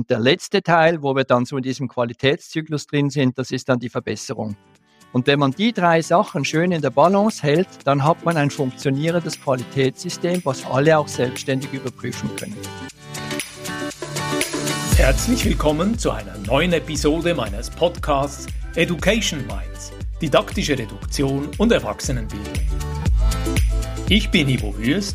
Und der letzte Teil, wo wir dann so in diesem Qualitätszyklus drin sind, das ist dann die Verbesserung. Und wenn man die drei Sachen schön in der Balance hält, dann hat man ein funktionierendes Qualitätssystem, was alle auch selbstständig überprüfen können. Herzlich willkommen zu einer neuen Episode meines Podcasts Education Minds, didaktische Reduktion und Erwachsenenbildung. Ich bin Ivo Würst,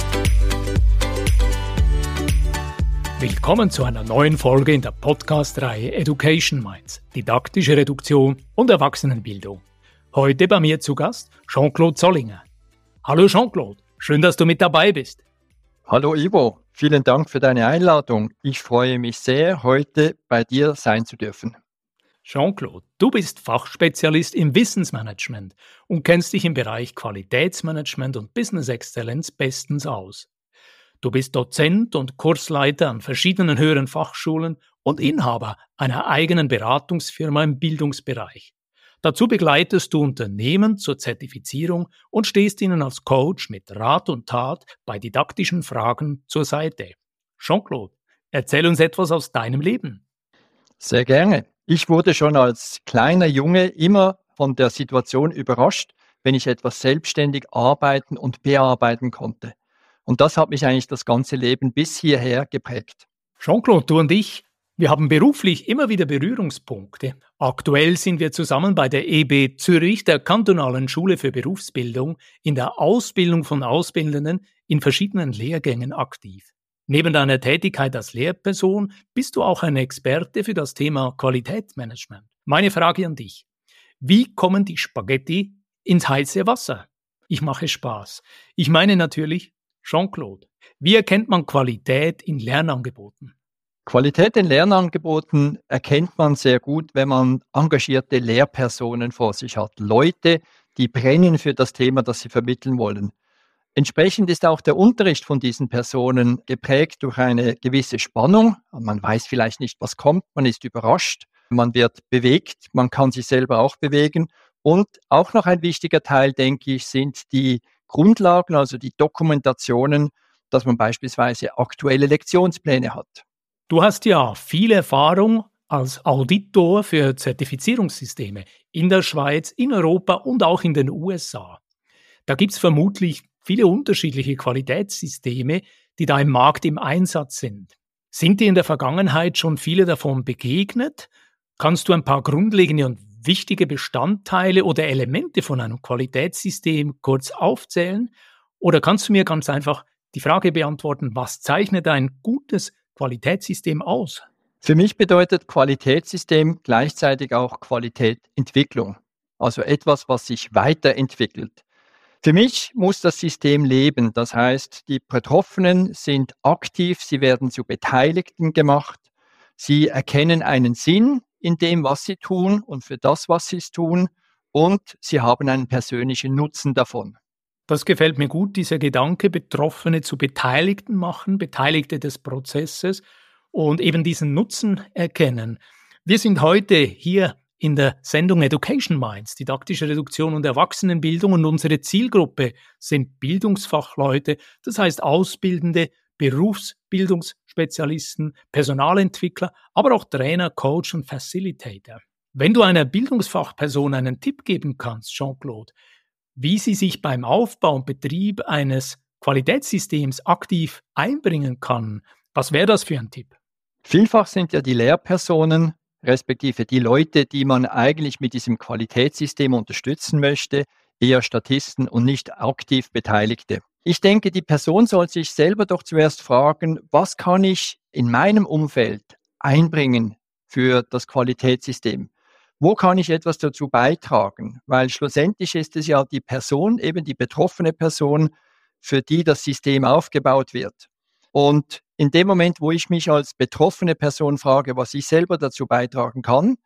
Willkommen zu einer neuen Folge in der Podcast-Reihe Education Minds, didaktische Reduktion und Erwachsenenbildung. Heute bei mir zu Gast Jean-Claude Zollinger. Hallo Jean-Claude, schön, dass du mit dabei bist. Hallo Ivo, vielen Dank für deine Einladung. Ich freue mich sehr, heute bei dir sein zu dürfen. Jean-Claude, du bist Fachspezialist im Wissensmanagement und kennst dich im Bereich Qualitätsmanagement und Business Excellence bestens aus. Du bist Dozent und Kursleiter an verschiedenen höheren Fachschulen und Inhaber einer eigenen Beratungsfirma im Bildungsbereich. Dazu begleitest du Unternehmen zur Zertifizierung und stehst ihnen als Coach mit Rat und Tat bei didaktischen Fragen zur Seite. Jean-Claude, erzähl uns etwas aus deinem Leben. Sehr gerne. Ich wurde schon als kleiner Junge immer von der Situation überrascht, wenn ich etwas selbstständig arbeiten und bearbeiten konnte. Und das hat mich eigentlich das ganze Leben bis hierher geprägt. Jean-Claude, du und ich wir haben beruflich immer wieder Berührungspunkte. Aktuell sind wir zusammen bei der EB Zürich, der kantonalen Schule für Berufsbildung, in der Ausbildung von Ausbildenden in verschiedenen Lehrgängen aktiv. Neben deiner Tätigkeit als Lehrperson bist du auch ein Experte für das Thema Qualitätsmanagement. Meine Frage an dich. Wie kommen die Spaghetti ins heiße Wasser? Ich mache Spaß. Ich meine natürlich Jean-Claude. Wie erkennt man Qualität in Lernangeboten? Qualität in Lernangeboten erkennt man sehr gut, wenn man engagierte Lehrpersonen vor sich hat. Leute, die brennen für das Thema, das sie vermitteln wollen. Entsprechend ist auch der Unterricht von diesen Personen geprägt durch eine gewisse Spannung. Man weiß vielleicht nicht, was kommt, man ist überrascht, man wird bewegt, man kann sich selber auch bewegen. Und auch noch ein wichtiger Teil, denke ich, sind die Grundlagen, also die Dokumentationen, dass man beispielsweise aktuelle Lektionspläne hat. Du hast ja viel Erfahrung als Auditor für Zertifizierungssysteme in der Schweiz, in Europa und auch in den USA. Da gibt es vermutlich viele unterschiedliche Qualitätssysteme, die da im Markt im Einsatz sind. Sind dir in der Vergangenheit schon viele davon begegnet? Kannst du ein paar grundlegende und wichtige Bestandteile oder Elemente von einem Qualitätssystem kurz aufzählen? Oder kannst du mir ganz einfach die Frage beantworten, was zeichnet ein gutes Qualitätssystem aus? Für mich bedeutet Qualitätssystem gleichzeitig auch Qualitätentwicklung, also etwas, was sich weiterentwickelt. Für mich muss das System leben, das heißt, die Betroffenen sind aktiv, sie werden zu Beteiligten gemacht, sie erkennen einen Sinn in dem, was sie tun und für das, was sie tun und sie haben einen persönlichen Nutzen davon. Das gefällt mir gut, dieser Gedanke, Betroffene zu Beteiligten machen, Beteiligte des Prozesses und eben diesen Nutzen erkennen. Wir sind heute hier in der Sendung Education Minds, didaktische Reduktion und Erwachsenenbildung und unsere Zielgruppe sind Bildungsfachleute, das heißt Ausbildende, Berufsbildungsspezialisten, Personalentwickler, aber auch Trainer, Coach und Facilitator. Wenn du einer Bildungsfachperson einen Tipp geben kannst, Jean-Claude, wie sie sich beim Aufbau und Betrieb eines Qualitätssystems aktiv einbringen kann. Was wäre das für ein Tipp? Vielfach sind ja die Lehrpersonen, respektive die Leute, die man eigentlich mit diesem Qualitätssystem unterstützen möchte, eher Statisten und nicht aktiv Beteiligte. Ich denke, die Person soll sich selber doch zuerst fragen, was kann ich in meinem Umfeld einbringen für das Qualitätssystem? wo kann ich etwas dazu beitragen? Weil schlussendlich ist es ja die Person, eben die betroffene Person, für die das System aufgebaut wird. Und in dem Moment, wo ich mich als betroffene Person frage, was ich selber dazu beitragen kann,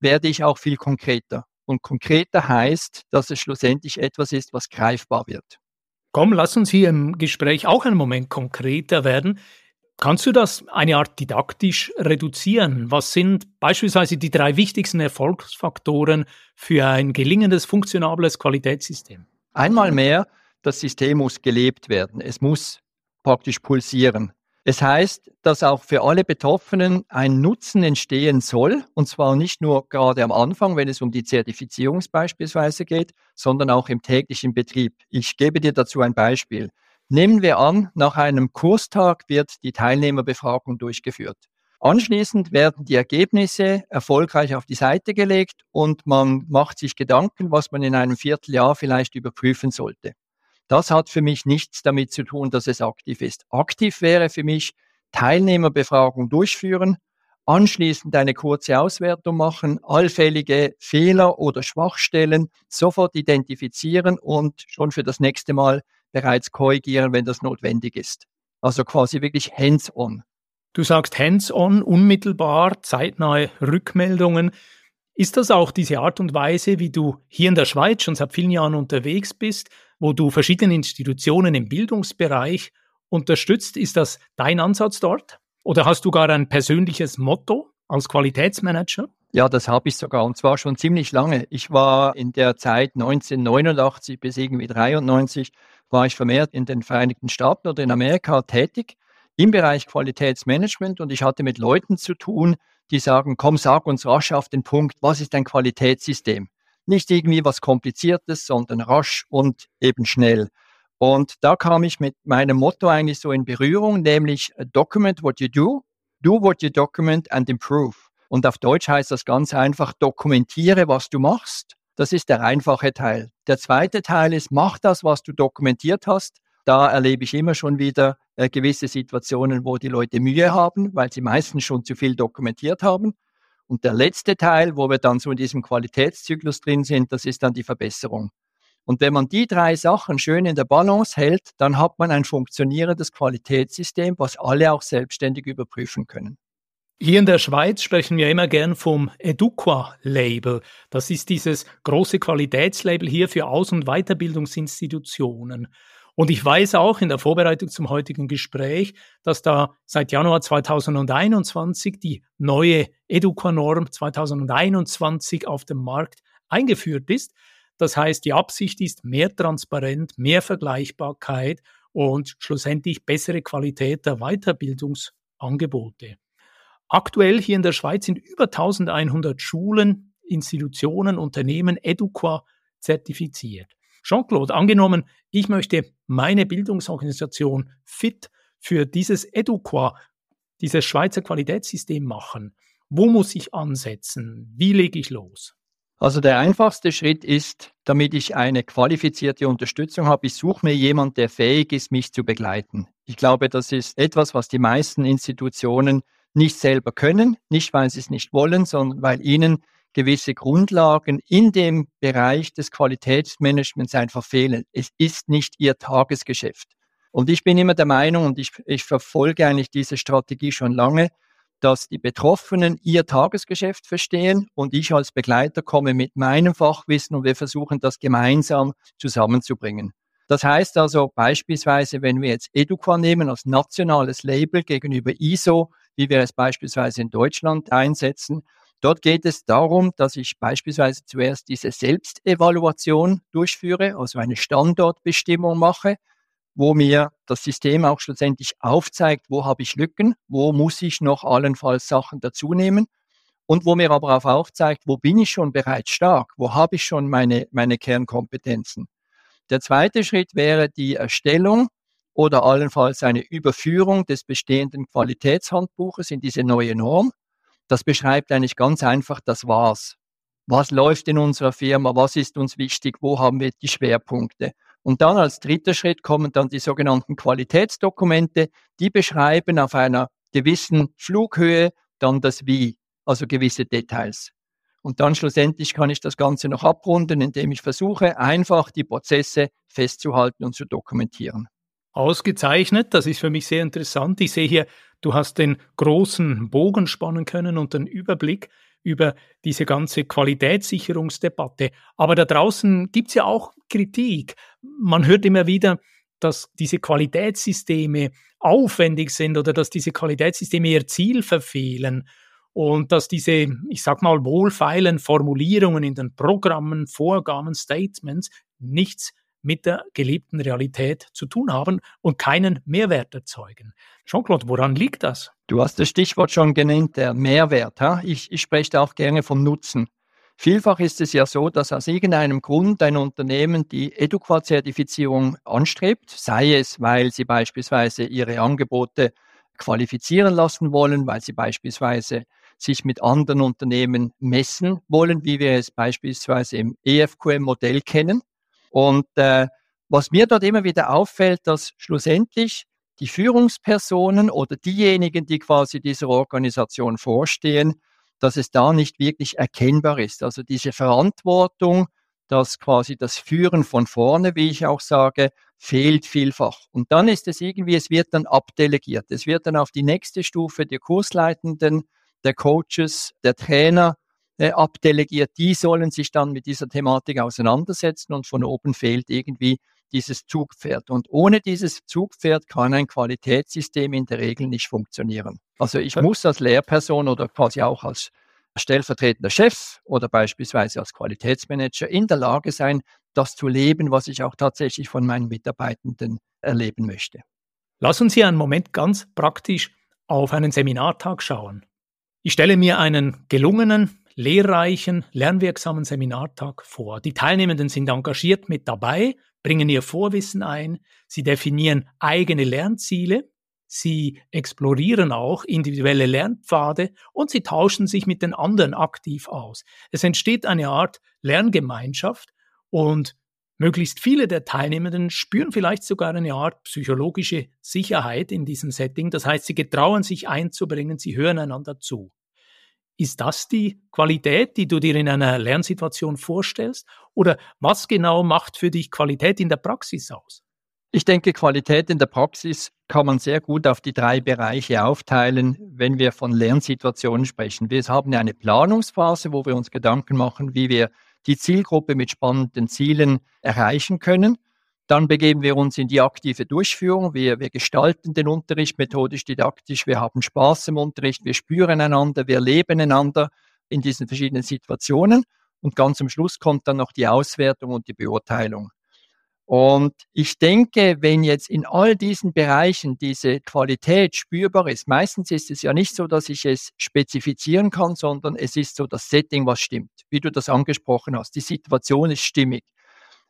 werde ich auch viel konkreter. Und konkreter heißt, dass es schlussendlich etwas ist, was greifbar wird. Komm, lass uns hier im Gespräch auch einen Moment konkreter werden. Kannst du das eine Art didaktisch reduzieren? Was sind beispielsweise die drei wichtigsten Erfolgsfaktoren für ein gelingendes, funktionables Qualitätssystem? Einmal mehr, das System muss gelebt werden. Es muss praktisch pulsieren. Es heißt, dass auch für alle Betroffenen ein Nutzen entstehen soll, und zwar nicht nur gerade am Anfang, wenn es um die Zertifizierung beispielsweise geht, sondern auch im täglichen Betrieb. Ich gebe dir dazu ein Beispiel. Nehmen wir an, nach einem Kurstag wird die Teilnehmerbefragung durchgeführt. Anschließend werden die Ergebnisse erfolgreich auf die Seite gelegt und man macht sich Gedanken, was man in einem Vierteljahr vielleicht überprüfen sollte. Das hat für mich nichts damit zu tun, dass es aktiv ist. Aktiv wäre für mich Teilnehmerbefragung durchführen, anschließend eine kurze Auswertung machen, allfällige Fehler oder Schwachstellen sofort identifizieren und schon für das nächste Mal bereits korrigieren, wenn das notwendig ist. Also quasi wirklich hands-on. Du sagst hands-on, unmittelbar, zeitnahe Rückmeldungen. Ist das auch diese Art und Weise, wie du hier in der Schweiz schon seit vielen Jahren unterwegs bist, wo du verschiedene Institutionen im Bildungsbereich unterstützt? Ist das dein Ansatz dort? Oder hast du gar ein persönliches Motto als Qualitätsmanager? Ja, das habe ich sogar und zwar schon ziemlich lange. Ich war in der Zeit 1989 bis irgendwie 93 war ich vermehrt in den Vereinigten Staaten oder in Amerika tätig im Bereich Qualitätsmanagement und ich hatte mit Leuten zu tun, die sagen, komm, sag uns rasch auf den Punkt, was ist ein Qualitätssystem? Nicht irgendwie was Kompliziertes, sondern rasch und eben schnell. Und da kam ich mit meinem Motto eigentlich so in Berührung, nämlich document what you do, do what you document and improve. Und auf Deutsch heißt das ganz einfach, dokumentiere, was du machst. Das ist der einfache Teil. Der zweite Teil ist, mach das, was du dokumentiert hast. Da erlebe ich immer schon wieder äh, gewisse Situationen, wo die Leute Mühe haben, weil sie meistens schon zu viel dokumentiert haben. Und der letzte Teil, wo wir dann so in diesem Qualitätszyklus drin sind, das ist dann die Verbesserung. Und wenn man die drei Sachen schön in der Balance hält, dann hat man ein funktionierendes Qualitätssystem, was alle auch selbstständig überprüfen können. Hier in der Schweiz sprechen wir immer gern vom Eduqua-Label. Das ist dieses große Qualitätslabel hier für Aus- und Weiterbildungsinstitutionen. Und ich weiß auch in der Vorbereitung zum heutigen Gespräch, dass da seit Januar 2021 die neue Educa-Norm 2021 auf dem Markt eingeführt ist. Das heißt, die Absicht ist mehr Transparenz, mehr Vergleichbarkeit und schlussendlich bessere Qualität der Weiterbildungsangebote. Aktuell hier in der Schweiz sind über 1100 Schulen, Institutionen, Unternehmen Educa zertifiziert. Jean-Claude, angenommen, ich möchte meine Bildungsorganisation fit für dieses Eduqua, dieses Schweizer Qualitätssystem machen. Wo muss ich ansetzen? Wie lege ich los? Also der einfachste Schritt ist, damit ich eine qualifizierte Unterstützung habe, ich suche mir jemanden, der fähig ist, mich zu begleiten. Ich glaube, das ist etwas, was die meisten Institutionen nicht selber können, nicht weil sie es nicht wollen, sondern weil ihnen gewisse Grundlagen in dem Bereich des Qualitätsmanagements einfach fehlen. Es ist nicht ihr Tagesgeschäft. Und ich bin immer der Meinung, und ich, ich verfolge eigentlich diese Strategie schon lange, dass die Betroffenen ihr Tagesgeschäft verstehen und ich als Begleiter komme mit meinem Fachwissen und wir versuchen das gemeinsam zusammenzubringen. Das heißt also beispielsweise, wenn wir jetzt Educa nehmen als nationales Label gegenüber ISO, wie wir es beispielsweise in Deutschland einsetzen, Dort geht es darum, dass ich beispielsweise zuerst diese Selbstevaluation durchführe, also eine Standortbestimmung mache, wo mir das System auch schlussendlich aufzeigt, wo habe ich Lücken, wo muss ich noch allenfalls Sachen dazunehmen und wo mir aber auch aufzeigt, wo bin ich schon bereits stark, wo habe ich schon meine, meine Kernkompetenzen. Der zweite Schritt wäre die Erstellung oder allenfalls eine Überführung des bestehenden Qualitätshandbuches in diese neue Norm. Das beschreibt eigentlich ganz einfach das Was. Was läuft in unserer Firma? Was ist uns wichtig? Wo haben wir die Schwerpunkte? Und dann als dritter Schritt kommen dann die sogenannten Qualitätsdokumente. Die beschreiben auf einer gewissen Flughöhe dann das Wie, also gewisse Details. Und dann schlussendlich kann ich das Ganze noch abrunden, indem ich versuche, einfach die Prozesse festzuhalten und zu dokumentieren. Ausgezeichnet, das ist für mich sehr interessant. Ich sehe hier, du hast den großen Bogen spannen können und den Überblick. über diese ganze Qualitätssicherungsdebatte. Aber da draußen gibt es ja auch Kritik. Man hört immer wieder, dass diese Qualitätssysteme aufwendig sind oder dass diese Qualitätssysteme ihr Ziel verfehlen und dass diese, ich sag mal, wohlfeilen Formulierungen in den Programmen, Vorgaben, Statements nichts mit der gelebten Realität zu tun haben und keinen Mehrwert erzeugen. Jean-Claude, woran liegt das? Du hast das Stichwort schon genannt, der Mehrwert. Ich, ich spreche da auch gerne vom Nutzen. Vielfach ist es ja so, dass aus irgendeinem Grund ein Unternehmen die Eduquat-Zertifizierung anstrebt, sei es, weil sie beispielsweise ihre Angebote qualifizieren lassen wollen, weil sie beispielsweise sich mit anderen Unternehmen messen wollen, wie wir es beispielsweise im EFQM-Modell kennen. Und äh, was mir dort immer wieder auffällt, dass schlussendlich die Führungspersonen oder diejenigen, die quasi dieser Organisation vorstehen, dass es da nicht wirklich erkennbar ist. Also diese Verantwortung, dass quasi das Führen von vorne, wie ich auch sage, fehlt vielfach. Und dann ist es irgendwie, es wird dann abdelegiert. Es wird dann auf die nächste Stufe der Kursleitenden, der Coaches, der Trainer äh, abdelegiert. Die sollen sich dann mit dieser Thematik auseinandersetzen und von oben fehlt irgendwie dieses Zugpferd. Und ohne dieses Zugpferd kann ein Qualitätssystem in der Regel nicht funktionieren. Also ich muss als Lehrperson oder quasi auch als stellvertretender Chef oder beispielsweise als Qualitätsmanager in der Lage sein, das zu leben, was ich auch tatsächlich von meinen Mitarbeitenden erleben möchte. Lass uns hier einen Moment ganz praktisch auf einen Seminartag schauen. Ich stelle mir einen gelungenen, lehrreichen, lernwirksamen Seminartag vor. Die Teilnehmenden sind engagiert mit dabei, bringen ihr Vorwissen ein, sie definieren eigene Lernziele, sie explorieren auch individuelle Lernpfade und sie tauschen sich mit den anderen aktiv aus. Es entsteht eine Art Lerngemeinschaft und möglichst viele der Teilnehmenden spüren vielleicht sogar eine Art psychologische Sicherheit in diesem Setting. Das heißt, sie getrauen sich einzubringen, sie hören einander zu. Ist das die Qualität, die du dir in einer Lernsituation vorstellst? Oder was genau macht für dich Qualität in der Praxis aus? Ich denke, Qualität in der Praxis kann man sehr gut auf die drei Bereiche aufteilen, wenn wir von Lernsituationen sprechen. Wir haben eine Planungsphase, wo wir uns Gedanken machen, wie wir die Zielgruppe mit spannenden Zielen erreichen können. Dann begeben wir uns in die aktive Durchführung. Wir, wir gestalten den Unterricht methodisch, didaktisch. Wir haben Spaß im Unterricht. Wir spüren einander. Wir leben einander in diesen verschiedenen Situationen. Und ganz am Schluss kommt dann noch die Auswertung und die Beurteilung. Und ich denke, wenn jetzt in all diesen Bereichen diese Qualität spürbar ist, meistens ist es ja nicht so, dass ich es spezifizieren kann, sondern es ist so das Setting, was stimmt, wie du das angesprochen hast. Die Situation ist stimmig.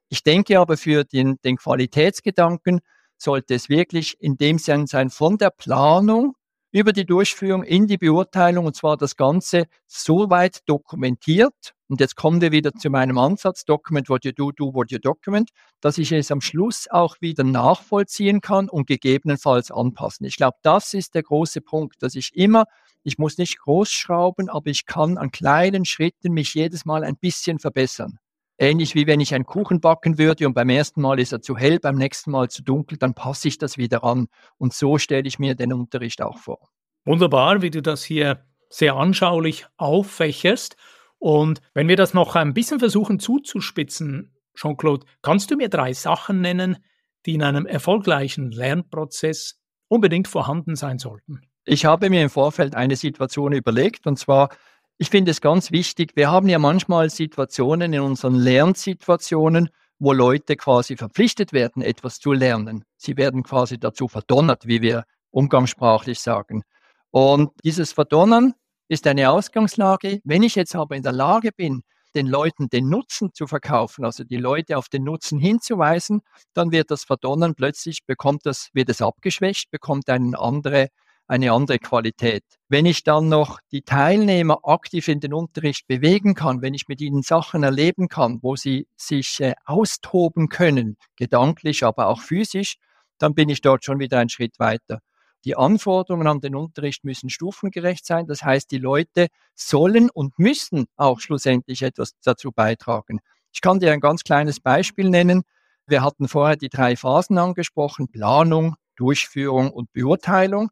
Ich denke aber für den, den Qualitätsgedanken sollte es wirklich in dem Sinn sein, von der Planung über die Durchführung in die Beurteilung und zwar das Ganze so weit dokumentiert. Und jetzt kommen wir wieder zu meinem Ansatz, Document what you do, do what you document, dass ich es am Schluss auch wieder nachvollziehen kann und gegebenenfalls anpassen. Ich glaube, das ist der große Punkt, dass ich immer, ich muss nicht groß schrauben, aber ich kann an kleinen Schritten mich jedes Mal ein bisschen verbessern. Ähnlich wie wenn ich einen Kuchen backen würde und beim ersten Mal ist er zu hell, beim nächsten Mal zu dunkel, dann passe ich das wieder an. Und so stelle ich mir den Unterricht auch vor. Wunderbar, wie du das hier sehr anschaulich auffächerst. Und wenn wir das noch ein bisschen versuchen zuzuspitzen, Jean-Claude, kannst du mir drei Sachen nennen, die in einem erfolgreichen Lernprozess unbedingt vorhanden sein sollten? Ich habe mir im Vorfeld eine Situation überlegt, und zwar ich finde es ganz wichtig, wir haben ja manchmal Situationen in unseren Lernsituationen, wo Leute quasi verpflichtet werden, etwas zu lernen. Sie werden quasi dazu verdonnert, wie wir umgangssprachlich sagen. Und dieses Verdonnern ist eine Ausgangslage. Wenn ich jetzt aber in der Lage bin, den Leuten den Nutzen zu verkaufen, also die Leute auf den Nutzen hinzuweisen, dann wird das Verdonnern plötzlich, bekommt das, wird es abgeschwächt, bekommt eine andere eine andere Qualität. Wenn ich dann noch die Teilnehmer aktiv in den Unterricht bewegen kann, wenn ich mit ihnen Sachen erleben kann, wo sie sich äh, austoben können, gedanklich, aber auch physisch, dann bin ich dort schon wieder einen Schritt weiter. Die Anforderungen an den Unterricht müssen stufengerecht sein. Das heißt, die Leute sollen und müssen auch schlussendlich etwas dazu beitragen. Ich kann dir ein ganz kleines Beispiel nennen. Wir hatten vorher die drei Phasen angesprochen, Planung, Durchführung und Beurteilung.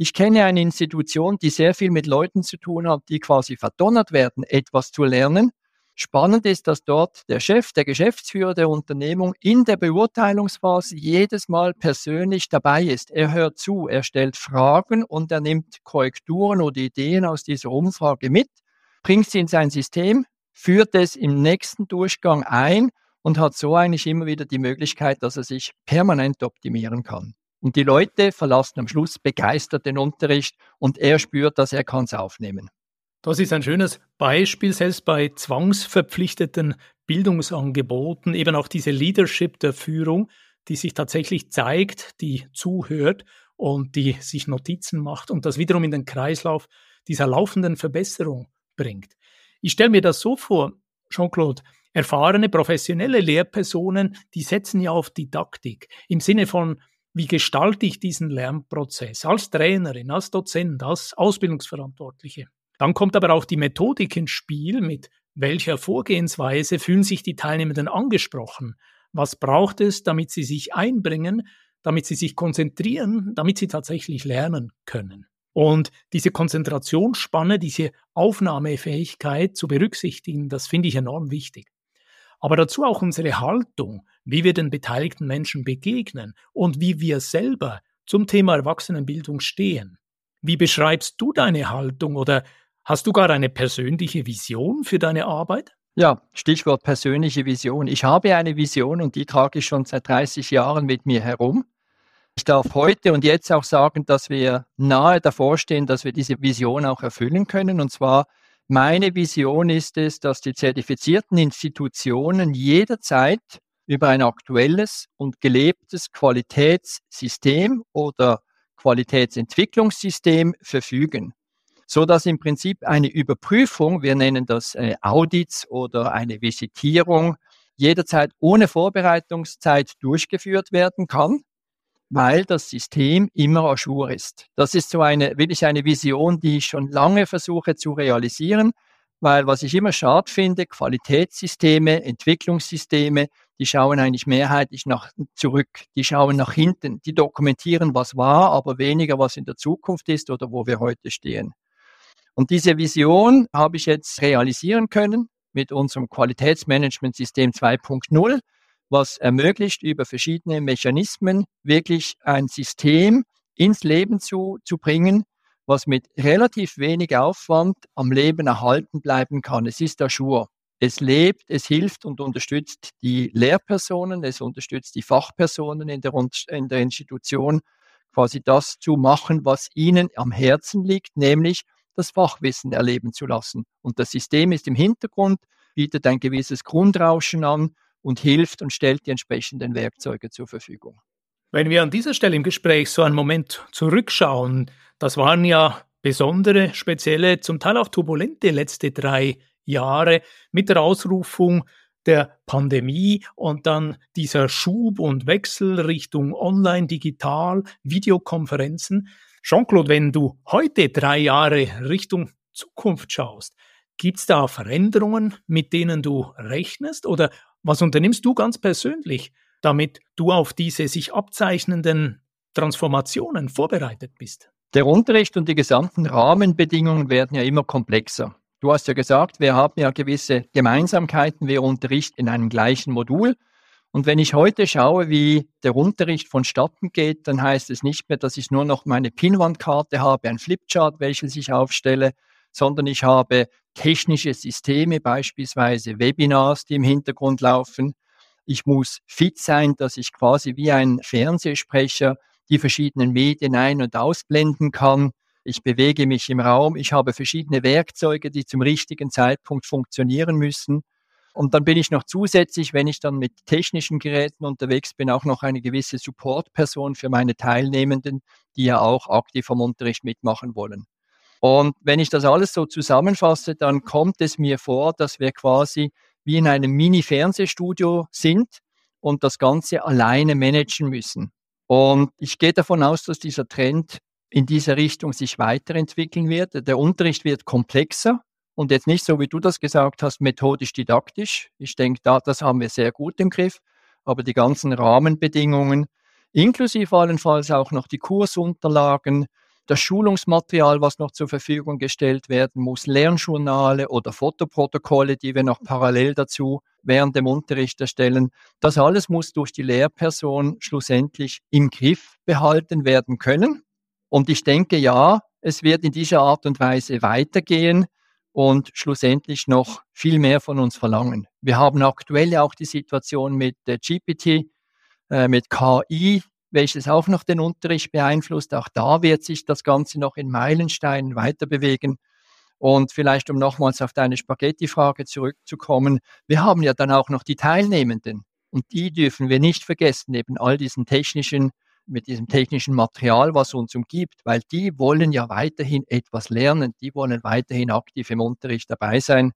Ich kenne eine Institution, die sehr viel mit Leuten zu tun hat, die quasi verdonnert werden, etwas zu lernen. Spannend ist, dass dort der Chef, der Geschäftsführer der Unternehmung in der Beurteilungsphase jedes Mal persönlich dabei ist. Er hört zu, er stellt Fragen und er nimmt Korrekturen oder Ideen aus dieser Umfrage mit, bringt sie in sein System, führt es im nächsten Durchgang ein und hat so eigentlich immer wieder die Möglichkeit, dass er sich permanent optimieren kann. Und die Leute verlassen am Schluss begeistert den Unterricht und er spürt, dass er kann es aufnehmen. Das ist ein schönes Beispiel, selbst bei zwangsverpflichteten Bildungsangeboten, eben auch diese Leadership der Führung, die sich tatsächlich zeigt, die zuhört und die sich Notizen macht und das wiederum in den Kreislauf dieser laufenden Verbesserung bringt. Ich stelle mir das so vor, Jean-Claude, erfahrene professionelle Lehrpersonen, die setzen ja auf Didaktik im Sinne von, wie gestalte ich diesen Lernprozess als Trainerin, als Dozent, als Ausbildungsverantwortliche. Dann kommt aber auch die Methodik ins Spiel, mit welcher Vorgehensweise fühlen sich die Teilnehmenden angesprochen? Was braucht es, damit sie sich einbringen, damit sie sich konzentrieren, damit sie tatsächlich lernen können? Und diese Konzentrationsspanne, diese Aufnahmefähigkeit zu berücksichtigen, das finde ich enorm wichtig. Aber dazu auch unsere Haltung, wie wir den beteiligten Menschen begegnen und wie wir selber zum Thema Erwachsenenbildung stehen. Wie beschreibst du deine Haltung oder Hast du gar eine persönliche Vision für deine Arbeit? Ja, Stichwort persönliche Vision. Ich habe eine Vision und die trage ich schon seit 30 Jahren mit mir herum. Ich darf heute und jetzt auch sagen, dass wir nahe davor stehen, dass wir diese Vision auch erfüllen können. Und zwar meine Vision ist es, dass die zertifizierten Institutionen jederzeit über ein aktuelles und gelebtes Qualitätssystem oder Qualitätsentwicklungssystem verfügen so dass im Prinzip eine Überprüfung, wir nennen das äh, Audits oder eine Visitierung, jederzeit ohne Vorbereitungszeit durchgeführt werden kann, weil das System immer ajour ist. Das ist so eine, wirklich eine Vision, die ich schon lange versuche zu realisieren, weil was ich immer schade finde, Qualitätssysteme, Entwicklungssysteme, die schauen eigentlich mehrheitlich nach zurück, die schauen nach hinten, die dokumentieren, was war, aber weniger, was in der Zukunft ist oder wo wir heute stehen. Und diese Vision habe ich jetzt realisieren können mit unserem Qualitätsmanagementsystem 2.0, was ermöglicht, über verschiedene Mechanismen wirklich ein System ins Leben zu, zu bringen, was mit relativ wenig Aufwand am Leben erhalten bleiben kann. Es ist Schur. Es lebt, es hilft und unterstützt die Lehrpersonen, es unterstützt die Fachpersonen in der, in der Institution, quasi das zu machen, was ihnen am Herzen liegt, nämlich das Fachwissen erleben zu lassen. Und das System ist im Hintergrund, bietet ein gewisses Grundrauschen an und hilft und stellt die entsprechenden Werkzeuge zur Verfügung. Wenn wir an dieser Stelle im Gespräch so einen Moment zurückschauen, das waren ja besondere, spezielle, zum Teil auch turbulente letzte drei Jahre mit der Ausrufung der Pandemie und dann dieser Schub und Wechsel Richtung Online, Digital, Videokonferenzen. Jean-Claude, wenn du heute drei Jahre Richtung Zukunft schaust, gibt es da Veränderungen, mit denen du rechnest? Oder was unternimmst du ganz persönlich, damit du auf diese sich abzeichnenden Transformationen vorbereitet bist? Der Unterricht und die gesamten Rahmenbedingungen werden ja immer komplexer. Du hast ja gesagt, wir haben ja gewisse Gemeinsamkeiten. Wir unterrichten in einem gleichen Modul. Und wenn ich heute schaue, wie der Unterricht vonstatten geht, dann heißt es nicht mehr, dass ich nur noch meine Pinwandkarte habe, ein Flipchart, welches ich aufstelle, sondern ich habe technische Systeme, beispielsweise Webinars, die im Hintergrund laufen. Ich muss fit sein, dass ich quasi wie ein Fernsehsprecher die verschiedenen Medien ein- und ausblenden kann. Ich bewege mich im Raum. Ich habe verschiedene Werkzeuge, die zum richtigen Zeitpunkt funktionieren müssen. Und dann bin ich noch zusätzlich, wenn ich dann mit technischen Geräten unterwegs bin, auch noch eine gewisse Supportperson für meine Teilnehmenden, die ja auch aktiv am Unterricht mitmachen wollen. Und wenn ich das alles so zusammenfasse, dann kommt es mir vor, dass wir quasi wie in einem Mini-Fernsehstudio sind und das Ganze alleine managen müssen. Und ich gehe davon aus, dass dieser Trend in dieser Richtung sich weiterentwickeln wird. Der Unterricht wird komplexer. Und jetzt nicht so, wie du das gesagt hast, methodisch-didaktisch. Ich denke, da, das haben wir sehr gut im Griff. Aber die ganzen Rahmenbedingungen, inklusive allenfalls auch noch die Kursunterlagen, das Schulungsmaterial, was noch zur Verfügung gestellt werden muss, Lernjournale oder Fotoprotokolle, die wir noch parallel dazu während dem Unterricht erstellen. Das alles muss durch die Lehrperson schlussendlich im Griff behalten werden können. Und ich denke, ja, es wird in dieser Art und Weise weitergehen und schlussendlich noch viel mehr von uns verlangen. Wir haben aktuell auch die Situation mit der GPT, äh, mit KI, welches auch noch den Unterricht beeinflusst. Auch da wird sich das Ganze noch in Meilensteinen weiter bewegen. Und vielleicht, um nochmals auf deine Spaghetti-Frage zurückzukommen, wir haben ja dann auch noch die Teilnehmenden. Und die dürfen wir nicht vergessen, neben all diesen technischen, mit diesem technischen Material, was uns umgibt, weil die wollen ja weiterhin etwas lernen, die wollen weiterhin aktiv im Unterricht dabei sein.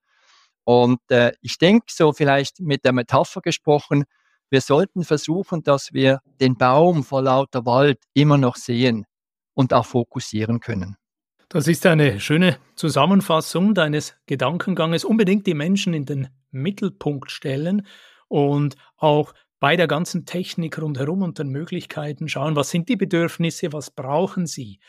Und äh, ich denke, so vielleicht mit der Metapher gesprochen, wir sollten versuchen, dass wir den Baum vor lauter Wald immer noch sehen und auch fokussieren können. Das ist eine schöne Zusammenfassung deines Gedankenganges. Unbedingt die Menschen in den Mittelpunkt stellen und auch bei der ganzen Technik rundherum und den Möglichkeiten schauen, was sind die Bedürfnisse, was brauchen sie.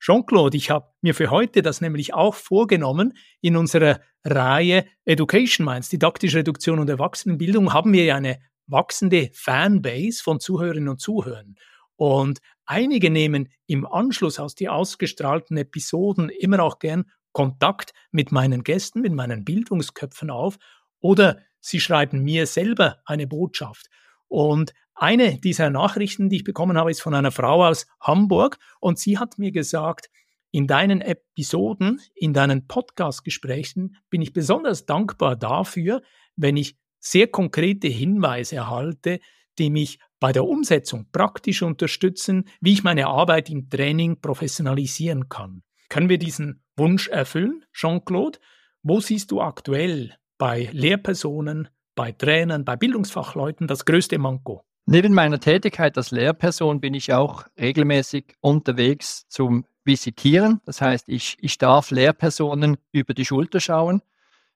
Jean-Claude, ich habe mir für heute das nämlich auch vorgenommen. In unserer Reihe Education Minds, didaktische Reduktion und Erwachsenenbildung, haben wir ja eine wachsende Fanbase von Zuhörerinnen und Zuhörern. Und einige nehmen im Anschluss aus die ausgestrahlten Episoden immer auch gern Kontakt mit meinen Gästen, mit meinen Bildungsköpfen auf oder sie schreiben mir selber eine Botschaft. Und eine dieser Nachrichten, die ich bekommen habe, ist von einer Frau aus Hamburg und sie hat mir gesagt, in deinen Episoden, in deinen Podcast-Gesprächen bin ich besonders dankbar dafür, wenn ich sehr konkrete Hinweise erhalte, die mich bei der Umsetzung praktisch unterstützen, wie ich meine Arbeit im Training professionalisieren kann. Können wir diesen Wunsch erfüllen, Jean-Claude? Wo siehst du aktuell bei Lehrpersonen, bei Trainern, bei Bildungsfachleuten das größte Manko? Neben meiner Tätigkeit als Lehrperson bin ich auch regelmäßig unterwegs zum Visitieren. Das heißt, ich, ich darf Lehrpersonen über die Schulter schauen.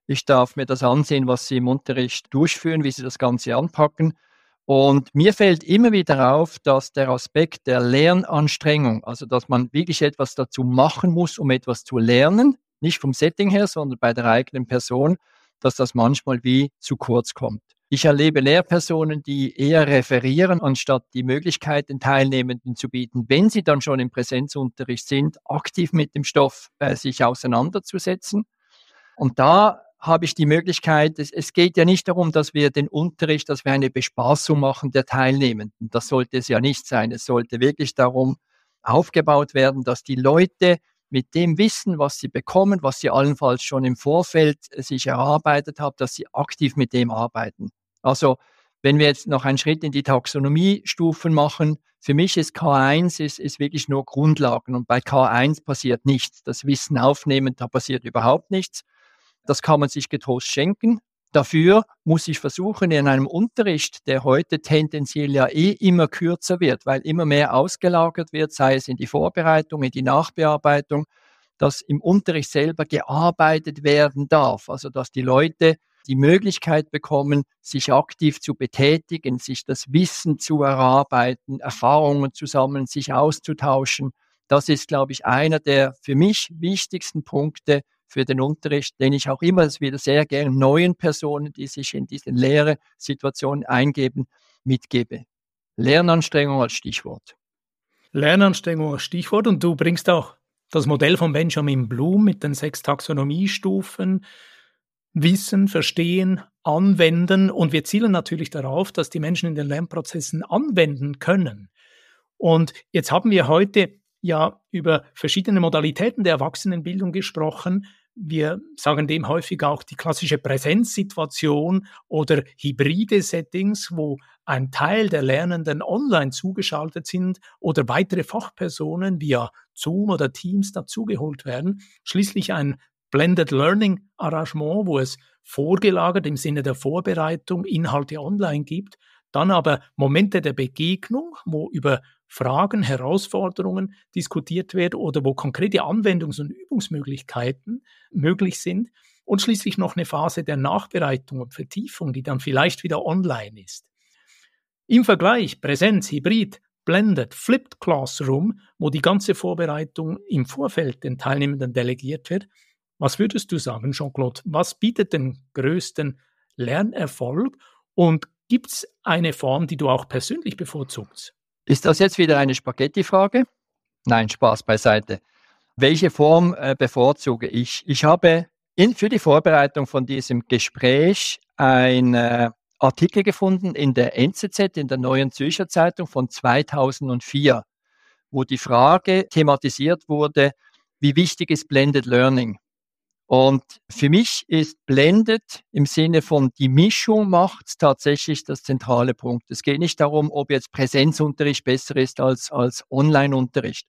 Ich darf mir das ansehen, was sie im Unterricht durchführen, wie sie das Ganze anpacken. Und mir fällt immer wieder auf, dass der Aspekt der Lernanstrengung, also dass man wirklich etwas dazu machen muss, um etwas zu lernen, nicht vom Setting her, sondern bei der eigenen Person, dass das manchmal wie zu kurz kommt. Ich erlebe Lehrpersonen, die eher referieren, anstatt die Möglichkeit den Teilnehmenden zu bieten, wenn sie dann schon im Präsenzunterricht sind, aktiv mit dem Stoff äh, sich auseinanderzusetzen. Und da habe ich die Möglichkeit, es, es, geht ja nicht darum, dass wir den Unterricht, dass wir eine Bespaßung machen der Teilnehmenden. Das sollte es ja nicht sein. Es sollte wirklich darum aufgebaut werden, dass die Leute mit dem Wissen, was sie bekommen, was sie allenfalls schon im Vorfeld sich erarbeitet haben, dass sie aktiv mit dem arbeiten. Also wenn wir jetzt noch einen Schritt in die Taxonomiestufen machen, für mich ist K1 ist, ist wirklich nur Grundlagen und bei K1 passiert nichts. Das Wissen aufnehmen, da passiert überhaupt nichts. Das kann man sich getrost schenken. Dafür muss ich versuchen, in einem Unterricht, der heute tendenziell ja eh immer kürzer wird, weil immer mehr ausgelagert wird, sei es in die Vorbereitung, in die Nachbearbeitung, dass im Unterricht selber gearbeitet werden darf. Also dass die Leute die Möglichkeit bekommen, sich aktiv zu betätigen, sich das Wissen zu erarbeiten, Erfahrungen zu sammeln, sich auszutauschen. Das ist, glaube ich, einer der für mich wichtigsten Punkte, für den Unterricht, den ich auch immer wieder sehr gerne neuen Personen, die sich in diese leere Situation eingeben, mitgebe. Lernanstrengung als Stichwort. Lernanstrengung als Stichwort und du bringst auch das Modell von Benjamin Blum mit den sechs Taxonomiestufen, Wissen, Verstehen, Anwenden und wir zielen natürlich darauf, dass die Menschen in den Lernprozessen anwenden können. Und jetzt haben wir heute ja über verschiedene Modalitäten der Erwachsenenbildung gesprochen. Wir sagen dem häufig auch die klassische Präsenzsituation oder hybride Settings, wo ein Teil der Lernenden online zugeschaltet sind oder weitere Fachpersonen via Zoom oder Teams dazugeholt werden. Schließlich ein Blended Learning Arrangement, wo es vorgelagert im Sinne der Vorbereitung Inhalte online gibt, dann aber Momente der Begegnung, wo über Fragen, Herausforderungen diskutiert werden oder wo konkrete Anwendungs- und Übungsmöglichkeiten möglich sind. Und schließlich noch eine Phase der Nachbereitung und Vertiefung, die dann vielleicht wieder online ist. Im Vergleich Präsenz, Hybrid, Blended, Flipped Classroom, wo die ganze Vorbereitung im Vorfeld den Teilnehmenden delegiert wird. Was würdest du sagen, Jean-Claude? Was bietet den größten Lernerfolg und gibt es eine Form, die du auch persönlich bevorzugst? Ist das jetzt wieder eine Spaghetti-Frage? Nein, Spaß beiseite. Welche Form äh, bevorzuge ich? Ich habe in, für die Vorbereitung von diesem Gespräch ein äh, Artikel gefunden in der NZZ, in der Neuen Zürcher Zeitung von 2004, wo die Frage thematisiert wurde, wie wichtig ist Blended Learning? Und für mich ist Blended im Sinne von die Mischung macht tatsächlich das zentrale Punkt. Es geht nicht darum, ob jetzt Präsenzunterricht besser ist als, als Online-Unterricht.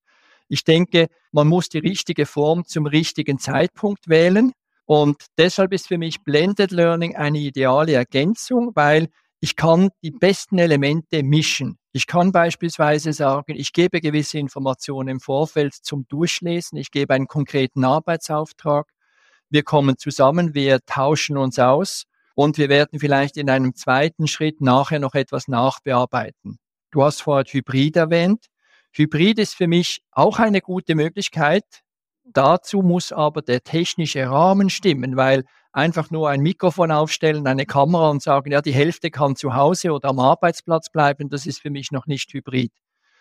Ich denke, man muss die richtige Form zum richtigen Zeitpunkt wählen. Und deshalb ist für mich Blended Learning eine ideale Ergänzung, weil ich kann die besten Elemente mischen. Ich kann beispielsweise sagen, ich gebe gewisse Informationen im Vorfeld zum Durchlesen, ich gebe einen konkreten Arbeitsauftrag, wir kommen zusammen, wir tauschen uns aus und wir werden vielleicht in einem zweiten Schritt nachher noch etwas nachbearbeiten. Du hast vorher Hybrid erwähnt. Hybrid ist für mich auch eine gute Möglichkeit, Dazu muss aber der technische Rahmen stimmen, weil einfach nur ein Mikrofon aufstellen, eine Kamera und sagen, ja, die Hälfte kann zu Hause oder am Arbeitsplatz bleiben, das ist für mich noch nicht hybrid.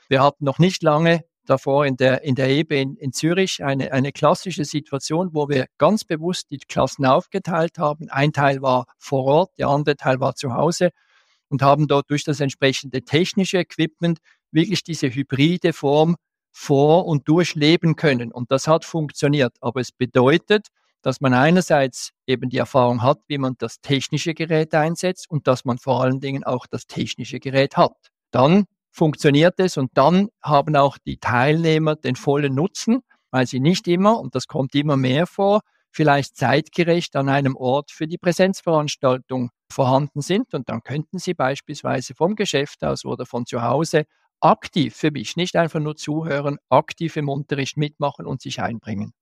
Wir hatten noch nicht lange davor in der, in der EBE in, in Zürich eine, eine klassische Situation, wo wir ganz bewusst die Klassen aufgeteilt haben. Ein Teil war vor Ort, der andere Teil war zu Hause und haben dort durch das entsprechende technische Equipment wirklich diese hybride Form vor und durchleben können. Und das hat funktioniert. Aber es bedeutet, dass man einerseits eben die Erfahrung hat, wie man das technische Gerät einsetzt und dass man vor allen Dingen auch das technische Gerät hat. Dann funktioniert es und dann haben auch die Teilnehmer den vollen Nutzen, weil sie nicht immer, und das kommt immer mehr vor, vielleicht zeitgerecht an einem Ort für die Präsenzveranstaltung vorhanden sind und dann könnten sie beispielsweise vom Geschäft aus oder von zu Hause aktiv für mich, nicht einfach nur zuhören, aktiv im Unterricht mitmachen und sich einbringen.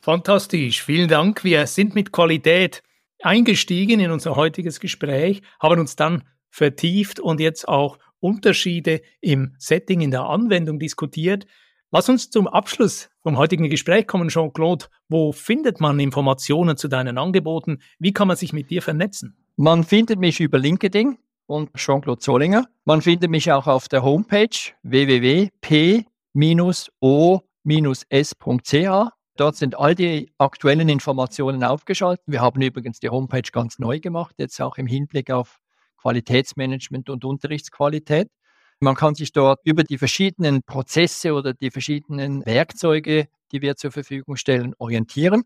Fantastisch, vielen Dank. Wir sind mit Qualität eingestiegen in unser heutiges Gespräch, haben uns dann vertieft und jetzt auch Unterschiede im Setting, in der Anwendung diskutiert. Lass uns zum Abschluss vom heutigen Gespräch kommen, Jean-Claude. Wo findet man Informationen zu deinen Angeboten? Wie kann man sich mit dir vernetzen? Man findet mich über LinkedIn und Jean-Claude Zollinger. Man findet mich auch auf der Homepage www.p-o-s.ch. Dort sind all die aktuellen Informationen aufgeschaltet. Wir haben übrigens die Homepage ganz neu gemacht, jetzt auch im Hinblick auf Qualitätsmanagement und Unterrichtsqualität. Man kann sich dort über die verschiedenen Prozesse oder die verschiedenen Werkzeuge, die wir zur Verfügung stellen, orientieren.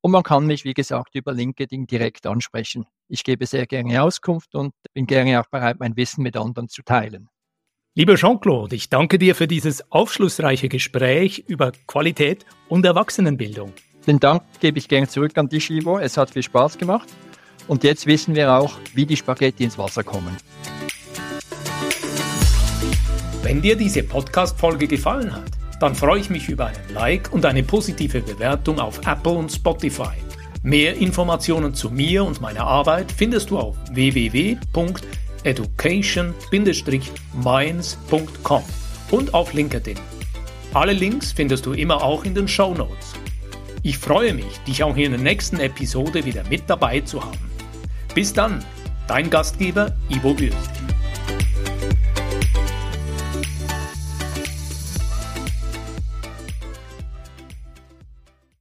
Und man kann mich, wie gesagt, über LinkedIn direkt ansprechen. Ich gebe sehr gerne Auskunft und bin gerne auch bereit, mein Wissen mit anderen zu teilen. Lieber Jean-Claude, ich danke dir für dieses aufschlussreiche Gespräch über Qualität und Erwachsenenbildung. Den Dank gebe ich gerne zurück an dich, Ivo. Es hat viel Spaß gemacht. Und jetzt wissen wir auch, wie die Spaghetti ins Wasser kommen. Wenn dir diese Podcast-Folge gefallen hat, dann freue ich mich über einen Like und eine positive Bewertung auf Apple und Spotify. Mehr Informationen zu mir und meiner Arbeit findest du auf www.education-minds.com und auf LinkedIn. Alle Links findest du immer auch in den Show Notes. Ich freue mich, dich auch in der nächsten Episode wieder mit dabei zu haben. Bis dann, dein Gastgeber Ivo Würst.